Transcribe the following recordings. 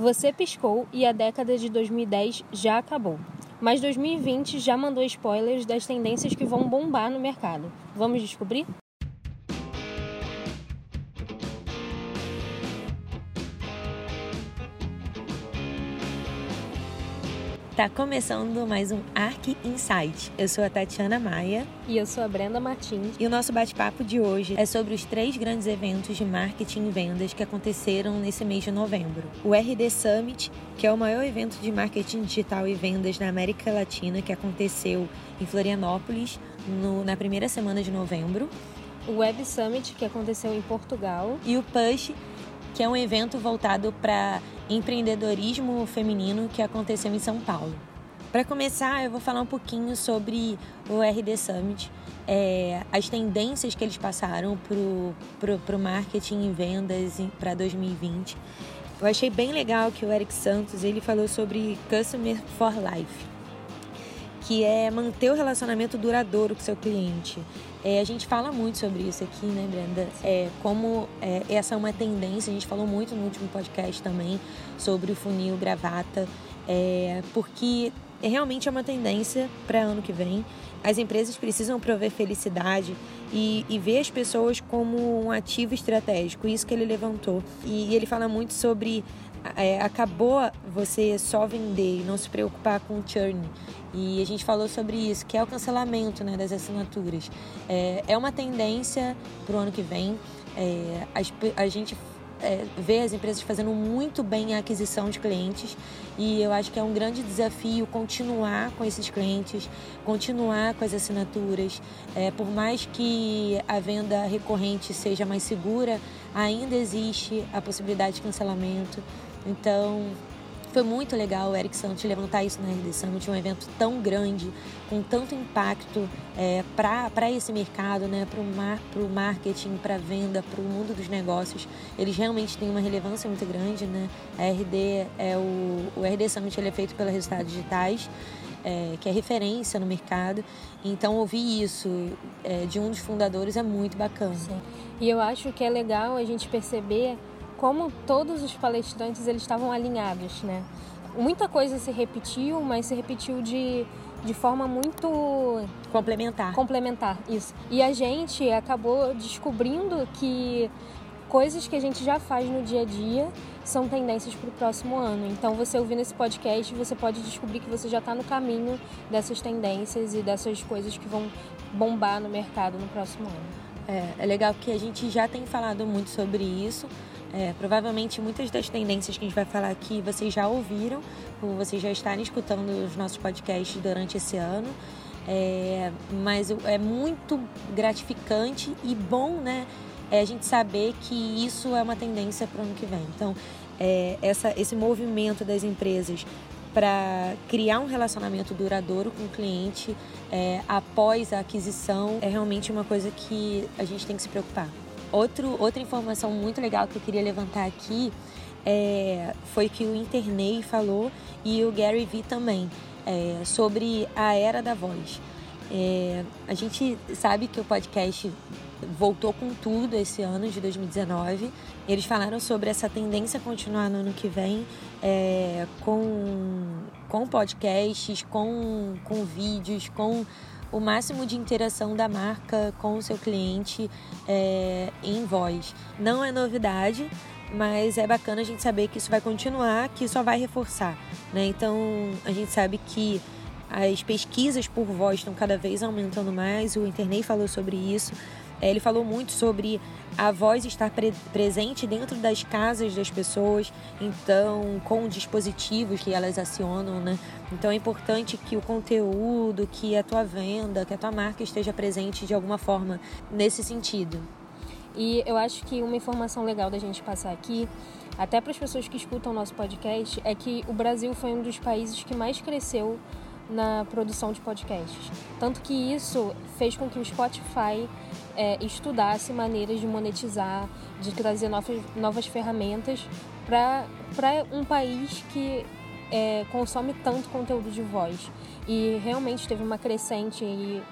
Você piscou e a década de 2010 já acabou. Mas 2020 já mandou spoilers das tendências que vão bombar no mercado. Vamos descobrir? Tá começando mais um Arc Insight. Eu sou a Tatiana Maia. E eu sou a Brenda Martins. E o nosso bate-papo de hoje é sobre os três grandes eventos de marketing e vendas que aconteceram nesse mês de novembro. O RD Summit, que é o maior evento de marketing digital e vendas na América Latina, que aconteceu em Florianópolis no, na primeira semana de novembro. O Web Summit, que aconteceu em Portugal. E o Push, que é um evento voltado para empreendedorismo feminino que aconteceu em São Paulo. Para começar, eu vou falar um pouquinho sobre o RD Summit, é, as tendências que eles passaram para o marketing e vendas para 2020. Eu achei bem legal que o Eric Santos ele falou sobre Customer for Life, que é manter o relacionamento duradouro com seu cliente. É, a gente fala muito sobre isso aqui, né, Brenda? É, como é, essa é uma tendência, a gente falou muito no último podcast também sobre o funil gravata, é, porque realmente é uma tendência para ano que vem. As empresas precisam prover felicidade e, e ver as pessoas como um ativo estratégico, isso que ele levantou. E, e ele fala muito sobre é, acabou você só vender e não se preocupar com o churn. E a gente falou sobre isso, que é o cancelamento né, das assinaturas. É, é uma tendência para o ano que vem. É, a, a gente é, vê as empresas fazendo muito bem a aquisição de clientes e eu acho que é um grande desafio continuar com esses clientes, continuar com as assinaturas. É, por mais que a venda recorrente seja mais segura, ainda existe a possibilidade de cancelamento. Então, foi muito legal o Eric Santos levantar isso na RD Summit, um evento tão grande, com tanto impacto é, para esse mercado, né, para o mar, marketing, para venda, para o mundo dos negócios. Eles realmente têm uma relevância muito grande. Né? A RD é o, o RD Summit ele é feito pela Resultados Digitais, é, que é referência no mercado. Então, ouvir isso é, de um dos fundadores é muito bacana. Sim. E eu acho que é legal a gente perceber como todos os palestrantes eles estavam alinhados, né? Muita coisa se repetiu, mas se repetiu de, de forma muito complementar. Complementar, isso. E a gente acabou descobrindo que coisas que a gente já faz no dia a dia são tendências para o próximo ano. Então, você ouvindo esse podcast, você pode descobrir que você já está no caminho dessas tendências e dessas coisas que vão bombar no mercado no próximo ano. É, é legal que a gente já tem falado muito sobre isso é, provavelmente muitas das tendências que a gente vai falar aqui vocês já ouviram, ou vocês já estarem escutando os nossos podcasts durante esse ano. É, mas é muito gratificante e bom, né? É a gente saber que isso é uma tendência para o ano que vem. Então, é, essa, esse movimento das empresas para criar um relacionamento duradouro com o cliente é, após a aquisição é realmente uma coisa que a gente tem que se preocupar. Outro, outra informação muito legal que eu queria levantar aqui é, foi que o Internei falou e o Gary Vee também é, sobre a era da voz. É, a gente sabe que o podcast voltou com tudo esse ano de 2019. Eles falaram sobre essa tendência a continuar no ano que vem é, com, com podcasts, com, com vídeos, com o máximo de interação da marca com o seu cliente é, em voz. Não é novidade, mas é bacana a gente saber que isso vai continuar, que só vai reforçar. Né? Então a gente sabe que as pesquisas por voz estão cada vez aumentando mais, o Internet falou sobre isso. É, ele falou muito sobre a voz estar pre presente dentro das casas das pessoas, então com dispositivos que elas acionam, né? Então é importante que o conteúdo, que a tua venda, que a tua marca esteja presente de alguma forma nesse sentido. E eu acho que uma informação legal da gente passar aqui, até para as pessoas que escutam o nosso podcast, é que o Brasil foi um dos países que mais cresceu na produção de podcasts. Tanto que isso fez com que o Spotify é, estudasse maneiras de monetizar, de trazer novas, novas ferramentas para um país que é, consome tanto conteúdo de voz. E realmente teve uma crescente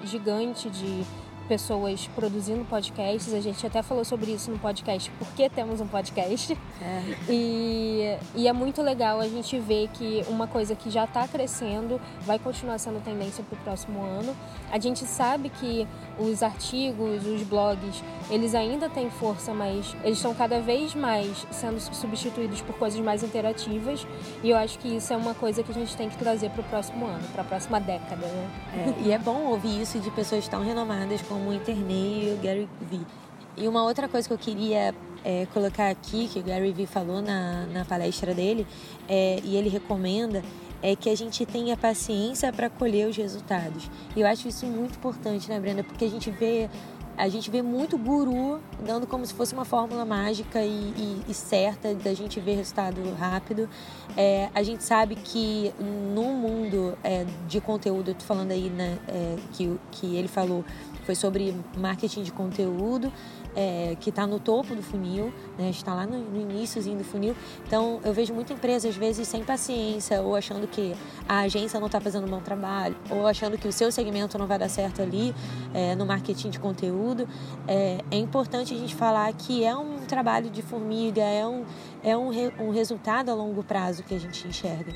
gigante de pessoas produzindo podcasts. A gente até falou sobre isso no podcast, porque temos um podcast. É. E, e é muito legal a gente ver que uma coisa que já está crescendo vai continuar sendo tendência para o próximo ano. A gente sabe que os artigos, os blogs, eles ainda têm força, mas eles estão cada vez mais sendo substituídos por coisas mais interativas. E eu acho que isso é uma coisa que a gente tem que trazer para o próximo ano, para a próxima década. Né? É, e é bom ouvir isso de pessoas tão renomadas como como Internei o Gary Vee. E uma outra coisa que eu queria é, colocar aqui, que o Gary Vee falou na, na palestra dele, é, e ele recomenda, é que a gente tenha paciência para colher os resultados. E eu acho isso muito importante, né, Brenda? Porque a gente vê a gente vê muito guru dando como se fosse uma fórmula mágica e, e, e certa da gente ver resultado rápido. É, a gente sabe que no mundo é, de conteúdo, eu tô falando aí né, é, que, que ele falou, foi sobre marketing de conteúdo, é, que está no topo do funil, né? está lá no, no iníciozinho do funil. Então, eu vejo muita empresa, às vezes, sem paciência, ou achando que a agência não está fazendo um bom trabalho, ou achando que o seu segmento não vai dar certo ali é, no marketing de conteúdo. É, é, importante a gente falar que é um trabalho de formiga, é um, é um, re, um resultado a longo prazo que a gente enxerga.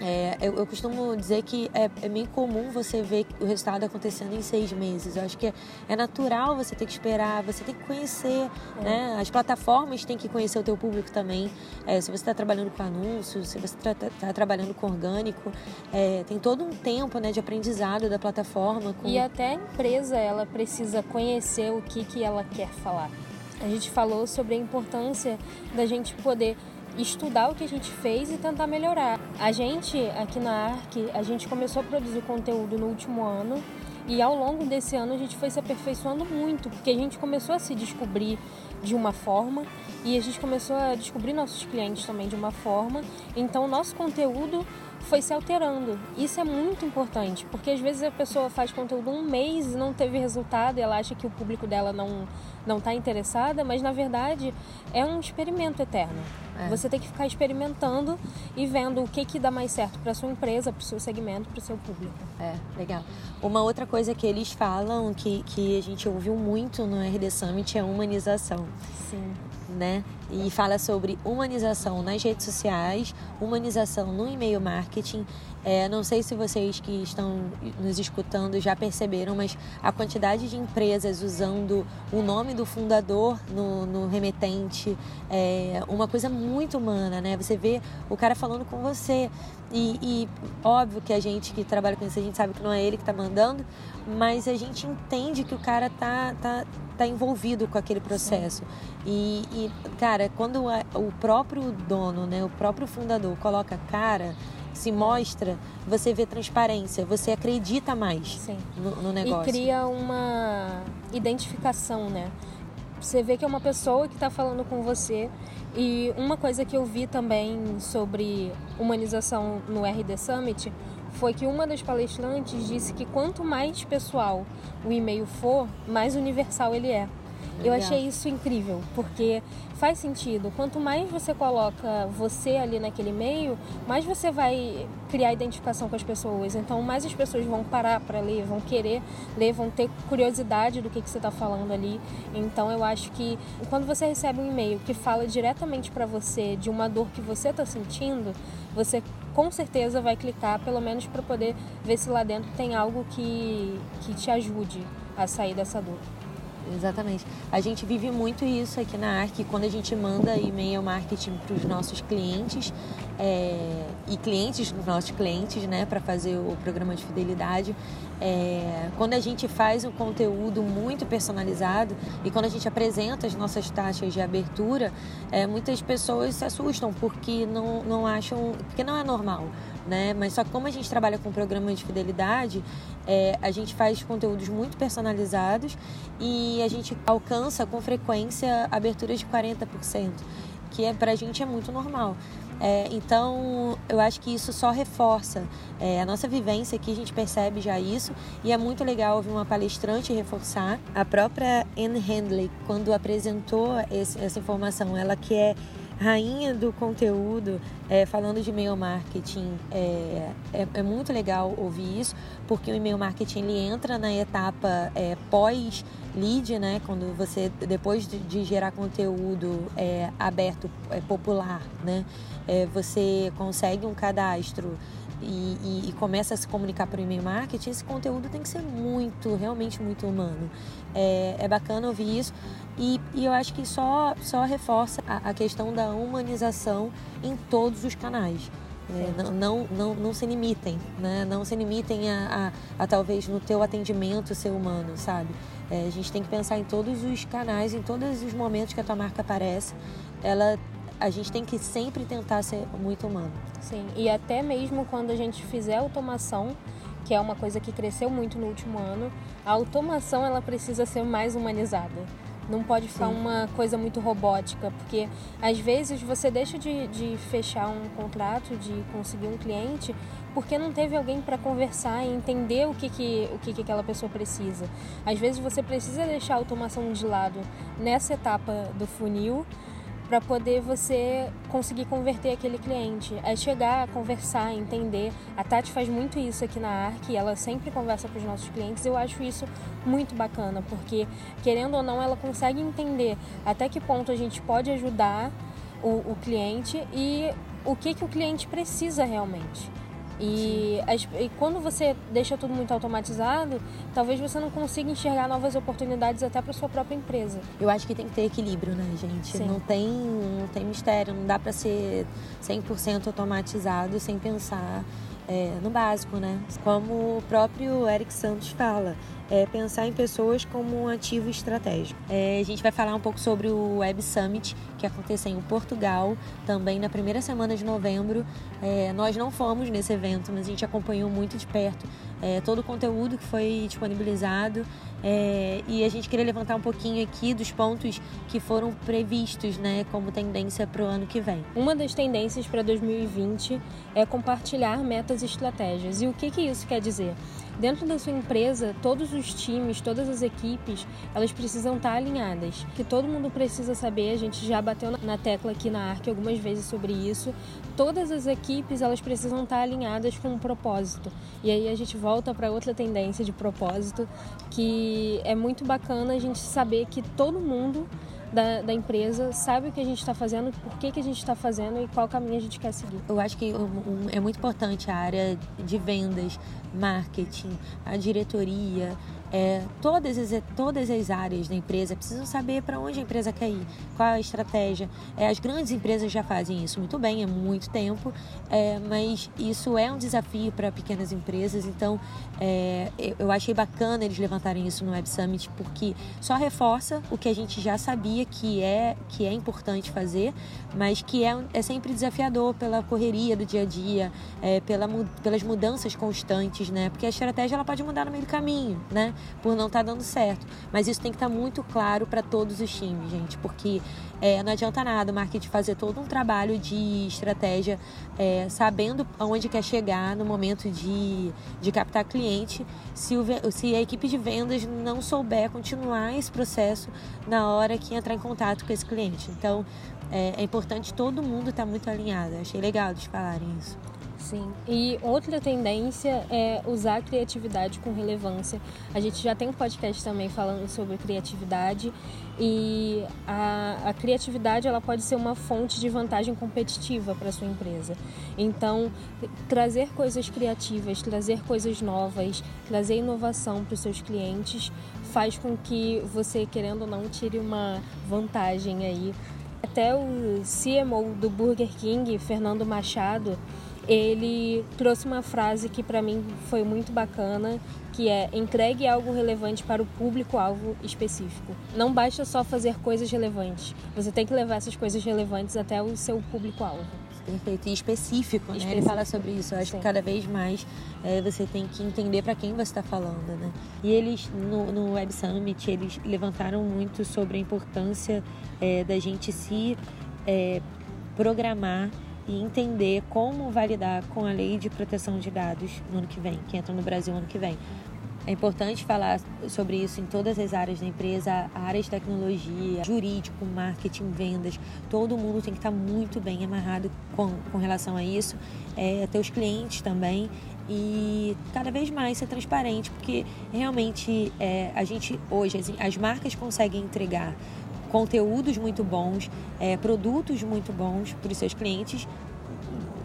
É, eu, eu, costumo dizer que é, é bem comum você ver o resultado acontecendo em seis meses. Eu acho que é, é natural você ter que esperar, você tem que conhecer, é. né? As plataformas têm que conhecer o teu público também. É, se você está trabalhando com anúncios, se você está tá trabalhando com orgânico, é, tem todo um tempo né, de aprendizado da plataforma. Com... E até a empresa, ela precisa conhecer o que, que ela quer falar. A gente falou sobre a importância da gente poder estudar o que a gente fez e tentar melhorar. A gente aqui na ARC, a gente começou a produzir conteúdo no último ano e ao longo desse ano a gente foi se aperfeiçoando muito, porque a gente começou a se descobrir de uma forma e a gente começou a descobrir nossos clientes também de uma forma. Então nosso conteúdo foi se alterando. Isso é muito importante, porque às vezes a pessoa faz conteúdo um mês e não teve resultado e ela acha que o público dela não não está interessada, mas na verdade é um experimento eterno. É. Você tem que ficar experimentando e vendo o que que dá mais certo para sua empresa, para o seu segmento, para o seu público. É, legal. Uma outra coisa que eles falam que, que a gente ouviu muito no RD Summit é humanização. Sim né? E fala sobre humanização nas redes sociais, humanização no e-mail marketing. É, não sei se vocês que estão nos escutando já perceberam, mas a quantidade de empresas usando o nome do fundador no, no remetente é uma coisa muito humana, né? Você vê o cara falando com você. E, e óbvio que a gente que trabalha com isso, a gente sabe que não é ele que está mandando, mas a gente entende que o cara tá, tá, tá envolvido com aquele processo. E, e, cara, quando a, o próprio dono, né, o próprio fundador coloca cara, se mostra, você vê transparência, você acredita mais no, no, negócio. E cria uma identificação, né? Você vê que é uma pessoa que está falando com você. E uma coisa que eu vi também sobre humanização no RD Summit foi que uma das palestrantes disse que quanto mais pessoal o e-mail for, mais universal ele é. Eu achei isso incrível, porque faz sentido. Quanto mais você coloca você ali naquele meio, mais você vai criar identificação com as pessoas. Então, mais as pessoas vão parar para ler, vão querer ler, vão ter curiosidade do que, que você está falando ali. Então, eu acho que quando você recebe um e-mail que fala diretamente para você de uma dor que você está sentindo, você com certeza vai clicar, pelo menos para poder ver se lá dentro tem algo que, que te ajude a sair dessa dor. Exatamente. A gente vive muito isso aqui na ARC quando a gente manda e-mail marketing para os nossos clientes é, e clientes dos nossos clientes, né, para fazer o programa de fidelidade. É, quando a gente faz um conteúdo muito personalizado e quando a gente apresenta as nossas taxas de abertura, é, muitas pessoas se assustam porque não, não acham, porque não é normal, né? Mas só que como a gente trabalha com programa de fidelidade, é, a gente faz conteúdos muito personalizados e a gente alcança com frequência aberturas de 40%, que é, para a gente é muito normal. É, então, eu acho que isso só reforça é, a nossa vivência aqui, a gente percebe já isso, e é muito legal ouvir uma palestrante reforçar. A própria Anne Handley, quando apresentou esse, essa informação, ela que é rainha do conteúdo, é, falando de e-mail marketing, é, é, é, muito legal ouvir isso, porque o e-mail marketing ele entra na etapa é, pós-lead, né? Quando você, depois de, de gerar conteúdo é, aberto, é, popular, né? Você consegue um cadastro e, e, e, começa a se comunicar por e-mail marketing, esse conteúdo tem que ser muito, realmente muito humano. É, é bacana ouvir isso e, e, eu acho que só, só reforça a, a questão da humanização em todos os canais. É, não, não, não, não, se limitem, né? não se limitem a, a, a, talvez no teu atendimento ser humano, sabe? É, a gente tem que pensar em todos os canais, em todos os momentos que a tua marca aparece, ela a gente tem que sempre tentar ser muito humano. Sim, e até mesmo quando a gente fizer automação, que é uma coisa que cresceu muito no último ano, a automação ela precisa ser mais humanizada. Não pode ficar Sim. uma coisa muito robótica, porque às vezes você deixa de, de fechar um contrato, de conseguir um cliente, porque não teve alguém para conversar e entender o que, que, o que, que aquela pessoa precisa. Às vezes você precisa deixar a automação de lado nessa etapa do funil para poder você conseguir converter aquele cliente. É chegar, conversar, entender. A Tati faz muito isso aqui na ARC, ela sempre conversa com os nossos clientes. Eu acho isso muito bacana, porque querendo ou não, ela consegue entender até que ponto a gente pode ajudar o, o cliente e o que, que o cliente precisa realmente. E, as, e, quando você deixa tudo muito automatizado, talvez você não consiga enxergar novas oportunidades até para sua própria empresa. Eu acho que tem que ter equilíbrio, né, gente? Sim. Não tem, não tem mistério, não dá para ser 100% automatizado sem pensar é, no básico, né? Como o próprio Eric Santos fala, é pensar em pessoas como um ativo estratégico. É, a gente vai falar um pouco sobre o Web Summit, que aconteceu em Portugal, também na primeira semana de novembro. É, nós não fomos nesse evento, mas a gente acompanhou muito de perto é, todo o conteúdo que foi disponibilizado é, e a gente queria levantar um pouquinho aqui dos pontos que foram previstos né, como tendência para o ano que vem. Uma das tendências para 2020 é compartilhar metas e estratégias. E o que, que isso quer dizer? Dentro da sua empresa, todos os times, todas as equipes, elas precisam estar alinhadas. Que todo mundo precisa saber, a gente já bateu na tecla aqui na ARC algumas vezes sobre isso. Todas as equipes, elas precisam estar alinhadas com um propósito. E aí a gente volta para outra tendência de propósito, que é muito bacana a gente saber que todo mundo da, da empresa, sabe o que a gente está fazendo, por que, que a gente está fazendo e qual caminho a gente quer seguir. Eu acho que é muito importante a área de vendas, marketing, a diretoria, é, todas, as, todas as áreas da empresa precisam saber para onde a empresa quer ir, qual a estratégia. É, as grandes empresas já fazem isso muito bem, há muito tempo, é, mas isso é um desafio para pequenas empresas. Então, é, eu achei bacana eles levantarem isso no Web Summit, porque só reforça o que a gente já sabia que é, que é importante fazer, mas que é, é sempre desafiador pela correria do dia a dia, é, pela, pelas mudanças constantes, né? Porque a estratégia ela pode mudar no meio do caminho, né? Por não estar tá dando certo. Mas isso tem que estar tá muito claro para todos os times, gente, porque é, não adianta nada o marketing fazer todo um trabalho de estratégia, é, sabendo aonde quer chegar no momento de, de captar cliente, se, o, se a equipe de vendas não souber continuar esse processo na hora que entrar em contato com esse cliente. Então, é, é importante todo mundo estar tá muito alinhado. Achei legal de falarem isso. Sim. E outra tendência é usar a criatividade com relevância. A gente já tem um podcast também falando sobre criatividade e a, a criatividade ela pode ser uma fonte de vantagem competitiva para sua empresa. Então, trazer coisas criativas, trazer coisas novas, trazer inovação para os seus clientes faz com que você, querendo ou não, tire uma vantagem aí. Até o CMO do Burger King, Fernando Machado, ele trouxe uma frase que para mim foi muito bacana, que é entregue algo relevante para o público-alvo específico. Não basta só fazer coisas relevantes, você tem que levar essas coisas relevantes até o seu público-alvo. Perfeito, e específico, né? Ele fala sobre isso. Eu acho Sim. que cada vez mais é, você tem que entender para quem você está falando, né? E eles, no, no Web Summit, eles levantaram muito sobre a importância é, da gente se é, programar e entender como validar com a lei de proteção de dados no ano que vem, que entra no Brasil no ano que vem. É importante falar sobre isso em todas as áreas da empresa, a área de tecnologia, jurídico, marketing, vendas. Todo mundo tem que estar muito bem amarrado com, com relação a isso. É, os clientes também e cada vez mais ser transparente, porque realmente é, a gente hoje, as, as marcas conseguem entregar conteúdos muito bons, é, produtos muito bons para os seus clientes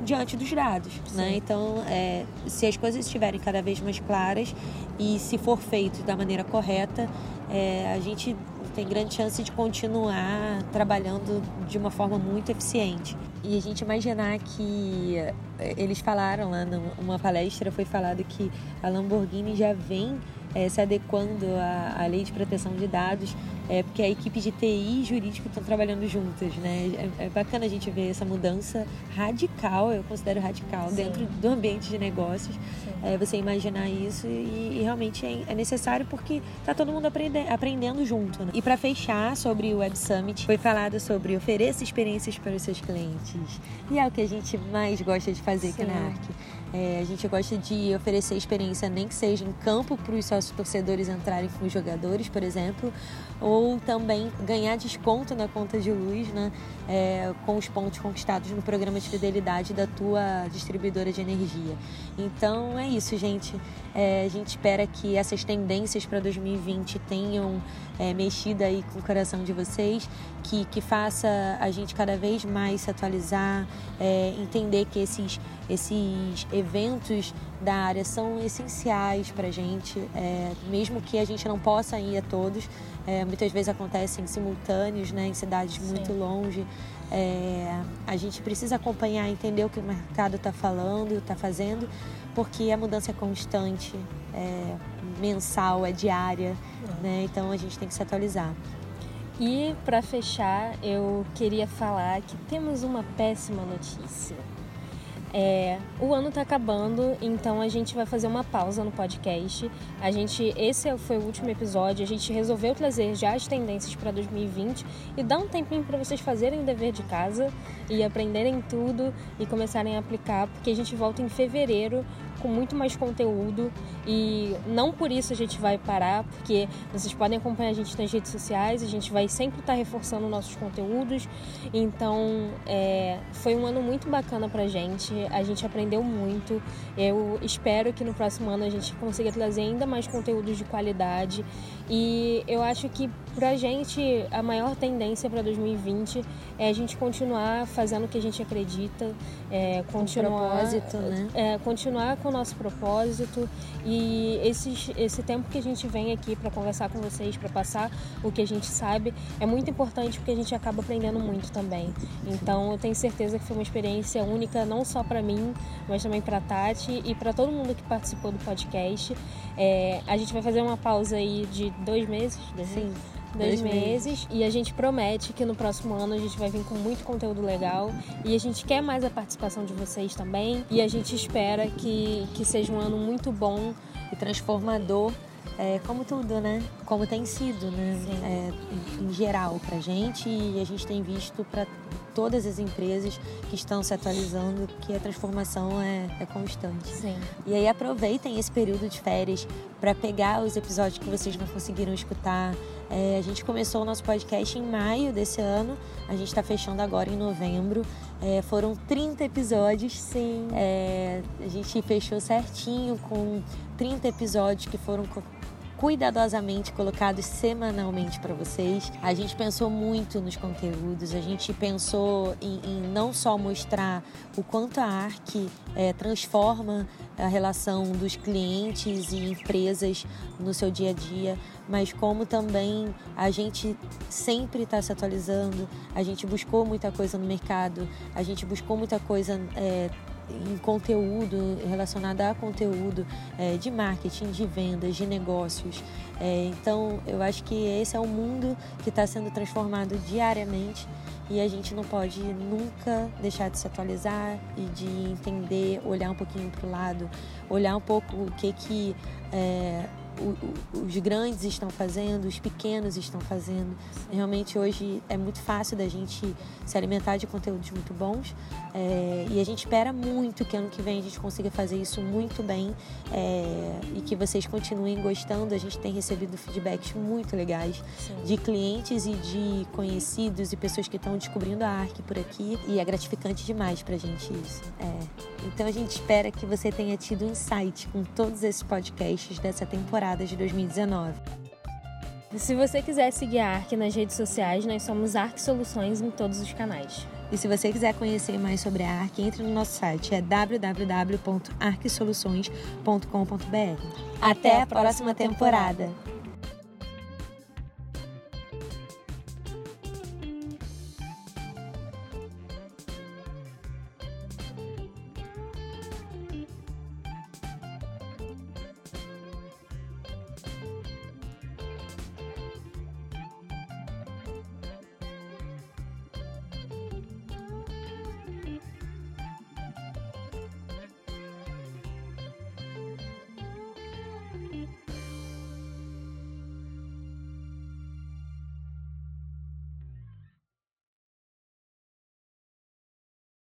diante dos dados, né? Então, é, se as coisas estiverem cada vez mais claras e se for feito da maneira correta, é, a gente tem grande chance de continuar trabalhando de uma forma muito eficiente. E a gente imaginar que é, eles falaram lá numa palestra, foi falado que a Lamborghini já vem é, se adequando à, à, lei de proteção de dados, é, porque a equipe de TI e jurídico estão trabalhando juntas, né? É, é, bacana a gente ver essa mudança radical, eu considero radical, Sim. dentro do ambiente de negócios, é, você imaginar isso e, e realmente é, é, necessário porque está todo mundo aprende, aprendendo junto. Né? E para fechar sobre o Web Summit, foi falado sobre ofereça experiências para os seus clientes. E é o que a gente mais gosta de fazer Sim. aqui na ARC. É, a gente gosta de oferecer experiência, nem que seja em campo, para os sócios torcedores entrarem com os jogadores, por exemplo, ou também ganhar desconto na conta de luz, né, é, com os pontos conquistados no programa de fidelidade da tua distribuidora de energia. Então é isso, gente. É, a gente espera que essas tendências para 2020 tenham é, mexido aí com o coração de vocês, que, que faça a gente cada vez mais se atualizar, é, entender que esses, esses eventos da área são essenciais para a gente, é, mesmo que a gente não possa ir a todos. É, muitas vezes acontecem simultâneos né, em cidades Sim. muito longe. É, a gente precisa acompanhar, entender o que o mercado está falando, está fazendo, porque a mudança é constante, é mensal, é diária, né? então a gente tem que se atualizar. E para fechar, eu queria falar que temos uma péssima notícia. É, o ano está acabando, então a gente vai fazer uma pausa no podcast. A gente, esse foi o último episódio. A gente resolveu trazer já as tendências para 2020 e dar um tempinho para vocês fazerem o dever de casa e aprenderem tudo e começarem a aplicar, porque a gente volta em fevereiro com muito mais conteúdo e não por isso a gente vai parar, porque vocês podem acompanhar a gente nas redes sociais, a gente vai sempre estar tá reforçando nossos conteúdos. Então, é, foi um ano muito bacana pra gente, a gente aprendeu muito. Eu espero que no próximo ano a gente consiga trazer ainda mais conteúdos de qualidade e eu acho que pra gente a maior tendência para 2020 é a gente continuar fazendo o que a gente acredita, é, continuar, né? é, continuar com nosso propósito e esses, esse tempo que a gente vem aqui para conversar com vocês, para passar o que a gente sabe, é muito importante porque a gente acaba aprendendo muito também. Então eu tenho certeza que foi uma experiência única não só para mim, mas também para Tati e para todo mundo que participou do podcast. É, a gente vai fazer uma pausa aí de dois meses, Sim dois, meses. meses. E a gente promete que no próximo ano a gente vai vir com muito conteúdo legal. E a gente quer mais a participação de vocês também. E a gente espera que, que seja um ano muito bom e transformador. É, como tudo, né? Como tem sido, né? É, geral pra gente e a gente tem visto para todas as empresas que estão se atualizando que a transformação é, é constante. Sim. E aí aproveitem esse período de férias para pegar os episódios que vocês não conseguiram escutar, é, a gente começou o nosso podcast em maio desse ano, a gente está fechando agora em novembro. É, foram 30 episódios. Sim. É, a gente fechou certinho com 30 episódios que foram cuidadosamente colocados semanalmente para vocês. A gente pensou muito nos conteúdos, a gente pensou em, em não só mostrar o quanto a ARC é, transforma a relação dos clientes e empresas no seu dia a dia, mas como também a gente sempre está se atualizando, a gente buscou muita coisa no mercado, a gente buscou muita coisa. É, em conteúdo, relacionada a conteúdo é, de marketing, de vendas, de negócios. É, então, eu acho que esse é um mundo que está sendo transformado diariamente e a gente não pode nunca deixar de se atualizar e de entender, olhar um pouquinho para o lado, olhar um pouco o que que é, o, os grandes estão fazendo, os pequenos estão fazendo. Realmente hoje é muito fácil da gente se alimentar de conteúdos muito bons é, e a gente espera muito que ano que vem a gente consiga fazer isso muito bem é, e que vocês continuem gostando. A gente tem recebido feedbacks muito legais Sim. de clientes e de conhecidos e pessoas que estão descobrindo a ARC por aqui e é gratificante demais pra gente isso. É. Então a gente espera que você tenha tido insight com todos esses podcasts dessa temporada de 2019. Se você quiser seguir a ARC nas redes sociais, nós somos ARC Soluções em todos os canais. E se você quiser conhecer mais sobre a ARC, entre no nosso site, é www.arcsoluções.com.br. Até, Até a próxima temporada. temporada.